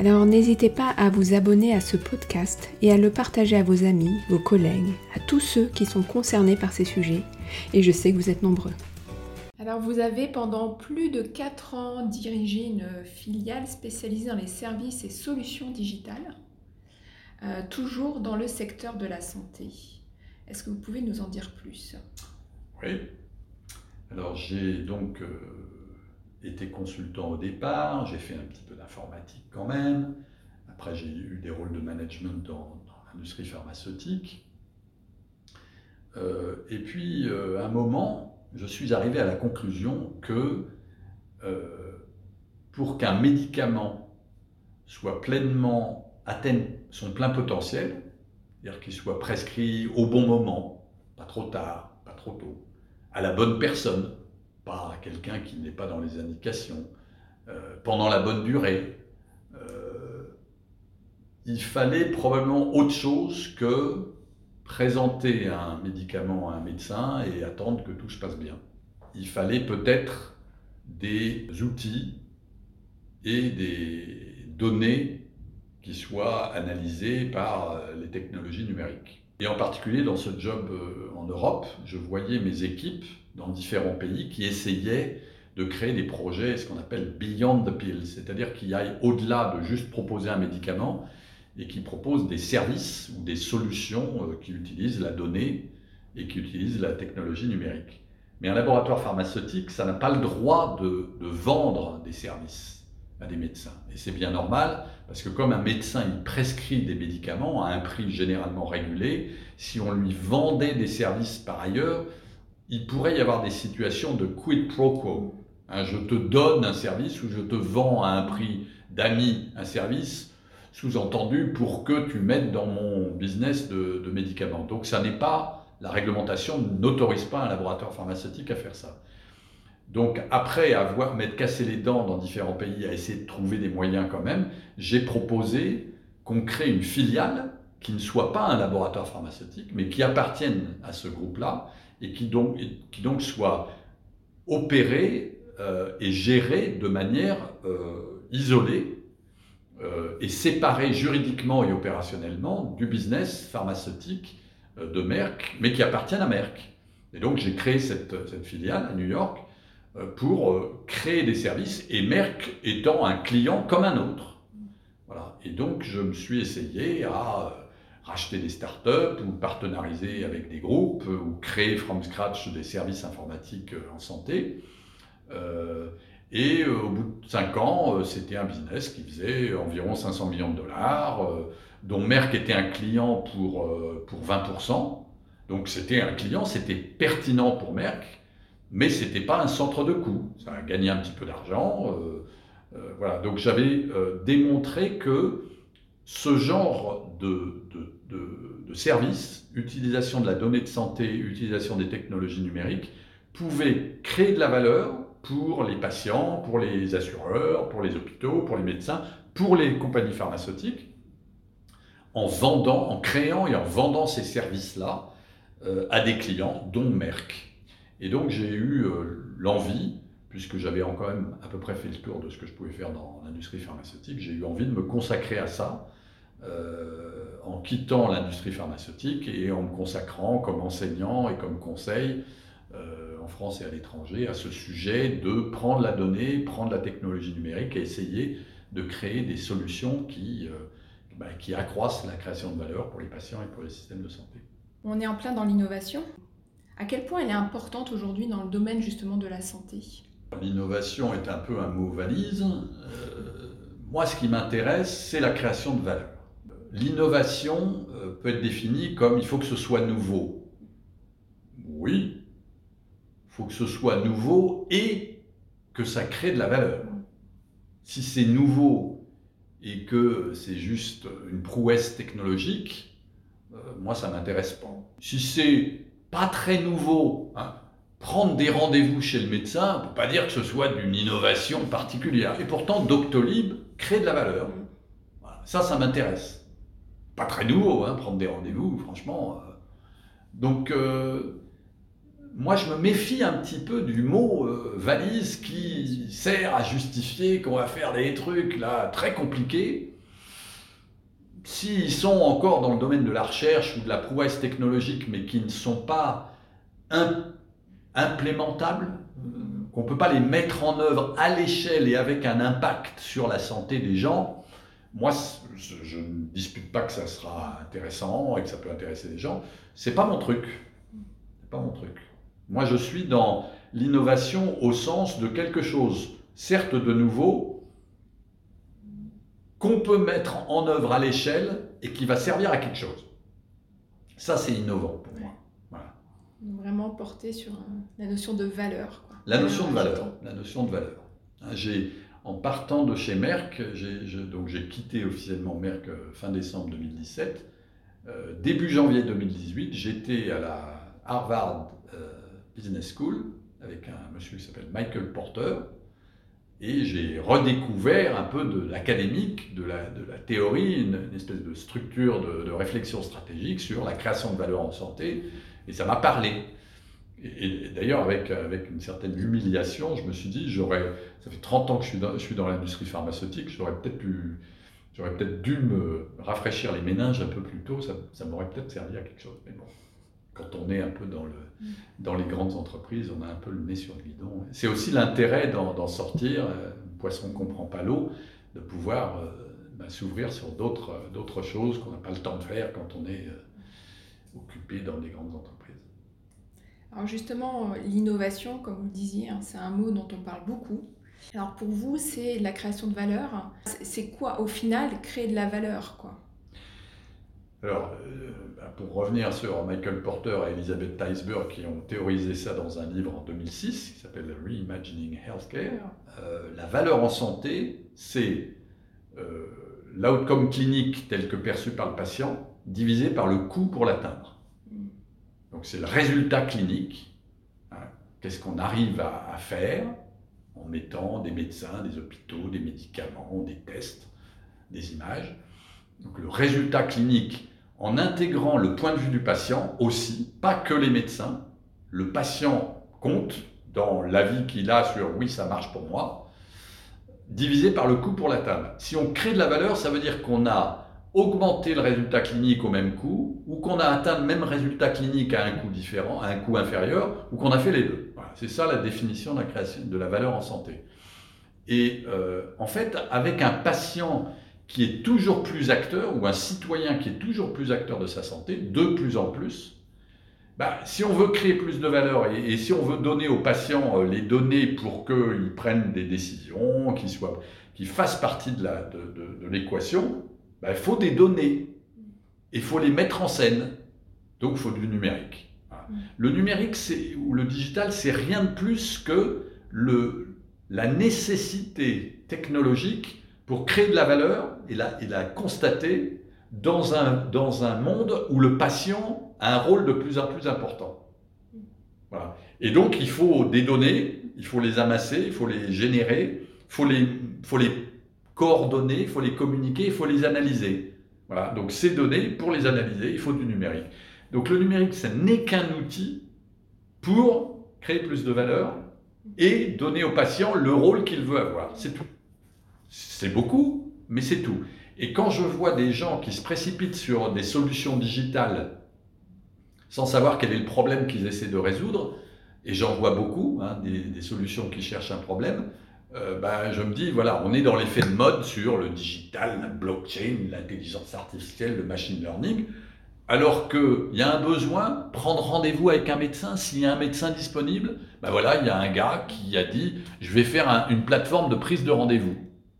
Alors n'hésitez pas à vous abonner à ce podcast et à le partager à vos amis, vos collègues, à tous ceux qui sont concernés par ces sujets, et je sais que vous êtes nombreux. Alors vous avez pendant plus de 4 ans dirigé une filiale spécialisée dans les services et solutions digitales, euh, toujours dans le secteur de la santé. Est-ce que vous pouvez nous en dire plus? Oui. Alors j'ai donc... Euh, été consultant au départ, j'ai fait un petit peu d'informatique quand même. Après, j'ai eu des rôles de management dans, l'industrie pharmaceutique. Euh, et puis, euh, à un moment, je suis arrivé à la conclusion que euh, pour qu'un médicament soit pleinement atteigne son plein potentiel, c'est-à-dire qu'il soit prescrit au bon moment, pas trop tard, pas trop tôt, à la bonne personne, pas quelqu'un qui n'est pas dans les indications, euh, pendant la bonne durée. Euh, il fallait probablement autre chose que présenter un médicament à un médecin et attendre que tout se passe bien. Il fallait peut-être des outils et des données qui soient analysées par euh, les technologies numériques. Et en particulier dans ce job en Europe, je voyais mes équipes dans différents pays qui essayaient de créer des projets, ce qu'on appelle beyond the pill, c'est-à-dire qui aillent au-delà de juste proposer un médicament et qui proposent des services ou des solutions euh, qui utilisent la donnée et qui utilisent la technologie numérique. Mais un laboratoire pharmaceutique, ça n'a pas le droit de, de, vendre des services à des médecins. Et c'est bien normal, parce que comme un médecin, il prescrit des médicaments à un prix généralement régulé, si on lui vendait des services par ailleurs, il pourrait y avoir des situations de quid pro quo. Hein, je te donne un service ou je te vends à un prix d'ami un service, sous-entendu pour que tu m'aides dans mon business de, médicaments. Donc ça n'est pas, la réglementation n'autorise pas un laboratoire pharmaceutique à faire ça. Donc après avoir m'être cassé les dents dans différents pays à essayer de trouver des moyens quand même, j'ai proposé qu'on crée une filiale qui ne soit pas un laboratoire pharmaceutique, mais qui appartienne à ce groupe-là et qui donc, soit opéré euh, et géré de manière euh, isolée euh, et séparé juridiquement et opérationnellement du business pharmaceutique de Merck, mais qui appartient à Merck. Et donc j'ai créé cette, cette, filiale à New York pour créer des services et Merck étant un client comme un autre. Voilà. Et donc je me suis essayé à racheter des startups ou partenariser avec des groupes ou créer from scratch des services informatiques euh, en santé. Euh, et euh, au bout de 5 ans, c'était un business qui faisait environ 500 millions de dollars, dont Merck était un client pour, pour 20%. Donc c'était un client, c'était pertinent pour Merck, mais ce n'était pas un centre de coût. Ça a gagné un petit peu d'argent. voilà. Donc j'avais démontré que ce genre de, de, services, utilisation de la donnée de santé, utilisation des technologies numériques, pouvait créer de la valeur pour les patients, pour les assureurs, pour les hôpitaux, pour les médecins, pour les compagnies pharmaceutiques, en vendant, en créant et en vendant ces services-là euh, à des clients, dont Merck. Et donc j'ai eu euh, l'envie, puisque j'avais quand même à peu près fait le tour de ce que je pouvais faire dans l'industrie pharmaceutique, j'ai eu envie de me consacrer à ça, euh, en quittant l'industrie pharmaceutique et en me consacrant comme enseignant et comme conseil euh, en France et à l'étranger à ce sujet de prendre la donnée, prendre la technologie numérique et essayer de créer des solutions qui, euh, bah, qui accroissent la création de valeur pour les patients et pour les systèmes de santé. On est en plein dans l'innovation. À quel point elle est importante aujourd'hui dans le domaine justement de la santé? L'innovation est un peu un mot valise. Euh, moi, ce qui m'intéresse, c'est la création de valeur. L'innovation euh, peut être définie comme il faut que ce soit nouveau. Oui, il faut que ce soit nouveau et que ça crée de la valeur. Si c'est nouveau et que c'est juste une prouesse technologique, euh, moi ça m'intéresse pas. Si c'est pas très nouveau, hein, prendre des rendez-vous chez le médecin, on ne peut pas dire que ce soit d'une innovation particulière. Et pourtant, Doctolib crée de la valeur. Ça, ça m'intéresse. Pas très nouveau, hein, prendre des rendez-vous, franchement. Euh. Donc, euh, moi, je me méfie un petit peu du mot euh, valise qui sert à justifier qu'on va faire des trucs là très compliqués. S'ils sont encore dans le domaine de la recherche ou de la prouesse technologique, mais qui ne sont pas implémentables, qu'on ne peut pas les mettre en œuvre à l'échelle et avec un impact sur la santé des gens, moi, je, ne dispute pas que ça sera intéressant et que ça peut intéresser les gens. C'est pas mon truc. C'est pas mon truc. Moi, je suis dans l'innovation au sens de quelque chose, certes de nouveau, qu'on peut mettre en œuvre à l'échelle et qui va servir à quelque chose. Ça, c'est innovant pour moi. Vraiment porté sur la notion de valeur. La notion de valeur. La notion de valeur. Hein, j'ai, en partant de chez Merck, j'ai, donc j'ai quitté officiellement Merck euh, fin décembre 2017. Euh, début janvier 2018, j'étais à la Harvard euh, Business School avec un monsieur qui s'appelle Michael Porter. Et j'ai redécouvert un peu de l'académique, de la, de la, théorie, une, espèce de structure de, de, réflexion stratégique sur la création de valeur en santé. Et ça m'a parlé. Et, d'ailleurs, avec, avec une certaine humiliation, je me suis dit, j'aurais, ça fait 30 ans que je suis dans, je suis dans l'industrie pharmaceutique, j'aurais peut-être pu, j'aurais peut-être dû me rafraîchir les méninges un peu plus tôt, ça, ça m'aurait peut-être servi à quelque chose. Mais bon, quand on est un peu dans, le, mm. dans les grandes entreprises, on a un peu le nez sur le guidon. C'est aussi l'intérêt d'en sortir, euh, un poisson ne comprend pas l'eau, de pouvoir euh, bah, s'ouvrir sur d'autres choses qu'on n'a pas le temps de faire quand on est euh, occupé dans des grandes entreprises. Alors justement, l'innovation, comme vous le disiez, hein, c'est un mot dont on parle beaucoup. Alors pour vous, c'est la création de valeur. C'est quoi au final créer de la valeur quoi? Alors, euh, bah, pour revenir sur Michael Porter et Elizabeth Teisberg qui ont théorisé ça dans un livre en 2006 qui s'appelle Reimagining Healthcare, euh, la valeur en santé, c'est euh, l'outcome clinique tel que perçu par le patient divisé par le coût pour l'atteindre. Donc c'est le résultat clinique. Hein. Qu'est-ce qu'on arrive à, à faire en mettant des médecins, des hôpitaux, des médicaments, des tests, des images. Donc le résultat clinique en intégrant le point de vue du patient aussi, pas que les médecins. Le patient compte dans l'avis qu'il a sur oui, ça marche pour moi, divisé par le coût pour la table. Si on crée de la valeur, ça veut dire qu'on a augmenté le résultat clinique au même coût, ou qu'on a atteint le même résultat clinique à un coût différent, à un coût inférieur, ou qu'on a fait les deux. C'est ça la définition de la création de la valeur en santé. Et euh, en fait, avec un patient qui est toujours plus acteur, ou un citoyen qui est toujours plus acteur de sa santé, de plus en plus, bah, si on veut créer plus de valeur et, si on veut donner aux patients euh, les données pour qu'ils prennent des décisions, qu'ils fassent partie de, l'équation, il faut des données. Il faut les mettre en scène. Donc il faut du numérique. Mm. Le numérique ou le digital, c'est rien de plus que le, la nécessité technologique pour créer de la valeur et la, la constater dans un, dans un monde où le patient a un rôle de plus en plus important. Voilà. Et donc, il faut des données, il faut les amasser, il faut les générer, il faut les, faut les coordonner, il faut les communiquer, il faut les analyser. Voilà. Donc, ces données, pour les analyser, il faut du numérique. Donc, le numérique, ce n'est qu'un outil pour créer plus de valeur et donner au patient le rôle qu'il veut avoir. C'est tout. C'est beaucoup, mais c'est tout. Et quand je vois des gens qui se précipitent sur des solutions digitales sans savoir quel est le problème qu'ils essaient de résoudre, et j'en vois beaucoup, hein, des, solutions qui cherchent un problème, euh, ben, je me dis, voilà, on est dans l'effet de mode sur le digital, la blockchain, l'intelligence artificielle, le machine learning. alors qu'il y a un besoin, prendre rendez-vous avec un médecin, s'il y a un médecin disponible, ben voilà, il y a un gars qui a dit, je vais faire une plateforme de prise de rendez-vous.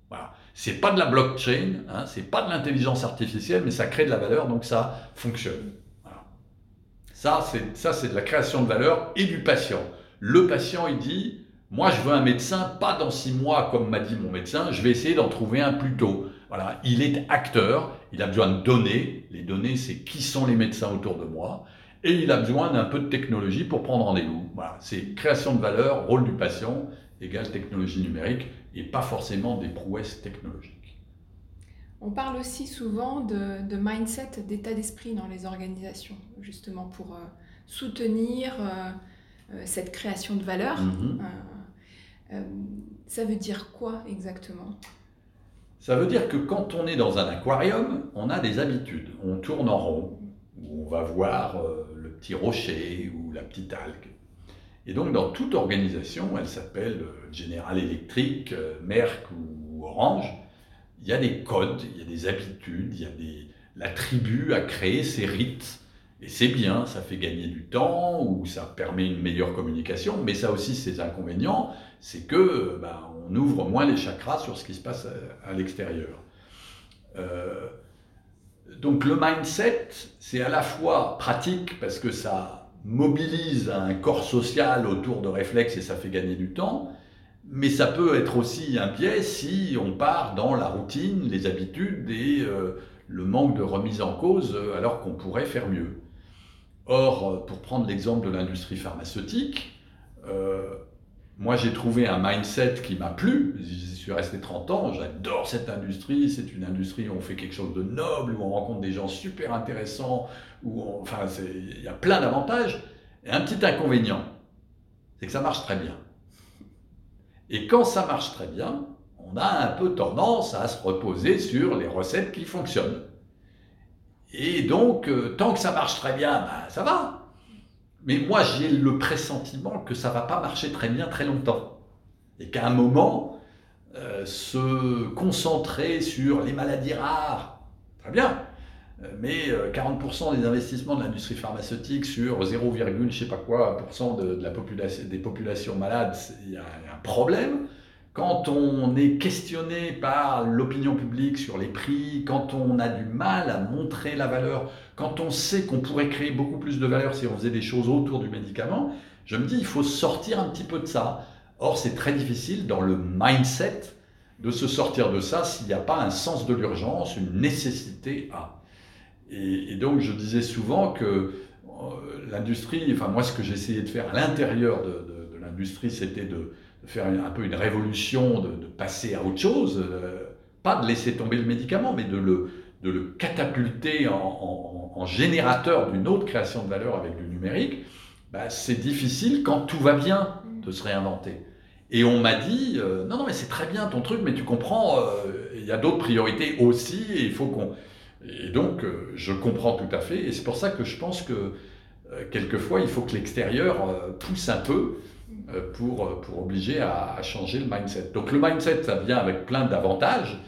Voilà. C'est pas de la blockchain, hein, c'est pas de l'intelligence artificielle, mais ça crée de la valeur, donc ça fonctionne. C'est, ça, c'est de la création de valeur et du patient. Le patient, il dit, moi, je veux un médecin, pas dans six mois, comme m'a dit mon médecin, je vais essayer d'en trouver un plus tôt. Voilà, il est acteur, il a besoin de données. Les données, c'est qui sont les médecins autour de moi. Et il a besoin d'un peu de technologie pour prendre rendez-vous. Voilà, c'est création de valeur, rôle du patient, égale technologie numérique, et pas forcément des prouesses technologiques. On parle aussi souvent de, mindset, d'état d'esprit dans les organisations, justement pour euh, soutenir euh, euh, cette création de valeur. Mm-hmm. Ça veut dire quoi exactement? Ça veut dire que quand on est dans un aquarium, on a des habitudes. On tourne en rond, on va voir euh, le petit rocher ou la petite algue. Et donc, dans toute organisation, elle s'appelle euh, General Electric, euh, Merck ou Orange, il y a des codes, il y a des habitudes, il y a des... La tribu a créé ses rites. Et c'est bien, ça fait gagner du temps ou ça permet une meilleure communication, mais ça aussi ses inconvénients, c'est que ben, on ouvre moins les chakras sur ce qui se passe à, l'extérieur. Euh, donc le mindset, c'est à la fois pratique parce que ça mobilise un corps social autour de réflexes et ça fait gagner du temps, mais ça peut être aussi un biais si on part dans la routine, les habitudes et euh, le manque de remise en cause alors qu'on pourrait faire mieux. Or, pour prendre l'exemple de l'industrie pharmaceutique, euh, moi, j'ai trouvé un mindset qui m'a plu. J'y suis resté 30 ans. J'adore cette industrie. C'est une industrie où on fait quelque chose de noble, où on rencontre des gens super intéressants, où enfin, il y a plein d'avantages. Et un petit inconvénient, c'est que ça marche très bien. Et quand ça marche très bien, on a un peu tendance à se reposer sur les recettes qui fonctionnent. Et donc, euh, tant que ça marche très bien, ben, ça va. Mais moi, j'ai le pressentiment que ça va pas marcher très bien très longtemps. Et qu'à un moment, euh, se concentrer sur les maladies rares, très bien. Euh, mais 40% euh, des investissements de l'industrie pharmaceutique sur 0, je sais pas quoi, de, la population, des populations malades, il y a un problème quand on est questionné par l'opinion publique sur les prix, quand on a du mal à montrer la valeur, quand on sait qu'on pourrait créer beaucoup plus de valeur si on faisait des choses autour du médicament, je me dis il faut sortir un petit peu de ça. Or, c'est très difficile dans le mindset de se sortir de ça s'il n'y a pas un sens de l'urgence, une nécessité à. Et, donc, je disais souvent que euh, l'industrie, enfin moi, ce que j'essayais de faire à l'intérieur de l'industrie, c'était de de faire un peu une révolution, de, passer à autre chose, euh, pas de laisser tomber le médicament, mais de le, de le catapulter en, générateur d'une autre création de valeur avec du numérique, bah, c'est difficile quand tout va bien de se réinventer. Et on m'a dit, euh, non, non, mais c'est très bien ton truc, mais tu comprends, euh, il y a d'autres priorités aussi, et il faut qu'on... Et donc, je comprends tout à fait, et c'est pour ça que je pense que quelquefois, il faut que l'extérieur pousse un peu, pour, euh, pour obliger à, changer le mindset. Donc le mindset, ça vient avec plein d'avantages,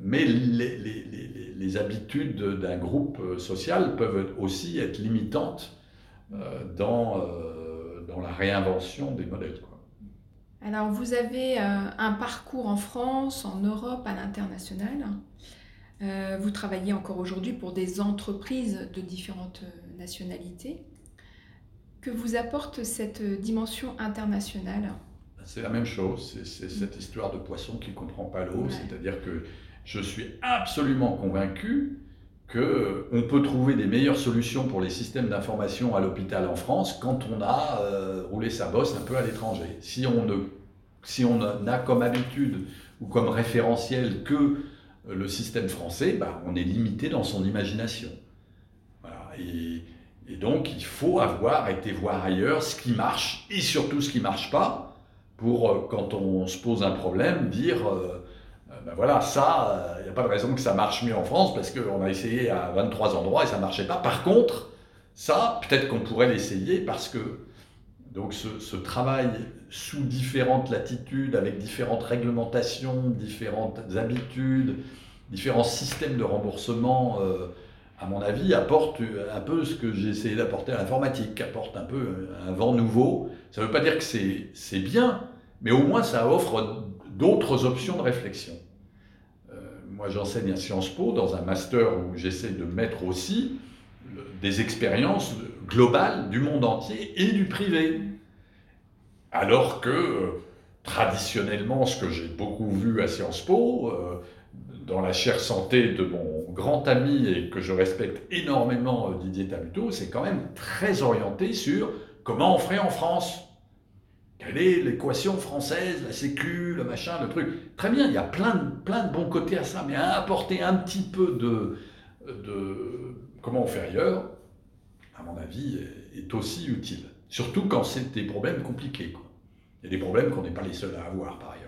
mais les, habitudes d'un groupe euh, social peuvent aussi être limitantes dans, la réinvention des modèles. Alors vous avez un parcours en France, en Europe, à l'international. vous travaillez encore aujourd'hui pour des entreprises de différentes nationalités que vous apporte cette dimension internationale C'est la même chose, c'est cette histoire de poisson qui ne comprend pas l'eau, c'est-à-dire que je suis absolument convaincu qu'on peut trouver des meilleures solutions pour les systèmes d'information à l'hôpital en France quand on a euh, roulé sa bosse un peu à l'étranger. Si on ne si on n'a comme habitude ou comme référentiel que le système français, bah, on est limité dans son imagination. Voilà. Et, et donc, il faut avoir été voir ailleurs ce qui marche et surtout ce qui ne marche pas pour, euh, quand on se pose un problème, dire euh, euh, ben voilà, ça, il n'y a pas de raison que ça marche mieux en France parce qu'on a essayé à 23 endroits et ça ne marchait pas. Par contre, ça, peut-être qu'on pourrait l'essayer parce que donc ce, ce, travail sous différentes latitudes, avec différentes réglementations, différentes habitudes, différents systèmes de remboursement à mon avis, apporte un peu ce que j'ai essayé d'apporter à l'informatique, apporte un peu un vent nouveau. Ça ne veut pas dire que c'est bien, mais au moins ça offre d'autres options de réflexion. Euh, moi, j'enseigne à Sciences Po dans un master où j'essaie de mettre aussi des expériences globales du monde entier et du privé. Alors que euh, traditionnellement, ce que j'ai beaucoup vu à Sciences Po, euh, dans la chère santé de mon grand ami et que je respecte énormément, euh, Didier Tabuteau, c'est quand même très orienté sur comment on ferait en France. Quelle est l'équation française, la sécu, le machin, le truc Très bien, il y a plein de, plein de bons côtés à ça, mais apporter un petit peu de, de comment on fait ailleurs, à mon avis, est aussi utile. Surtout quand c'est des problèmes compliqués. Il y a des problèmes qu'on n'est pas les seuls à avoir par ailleurs.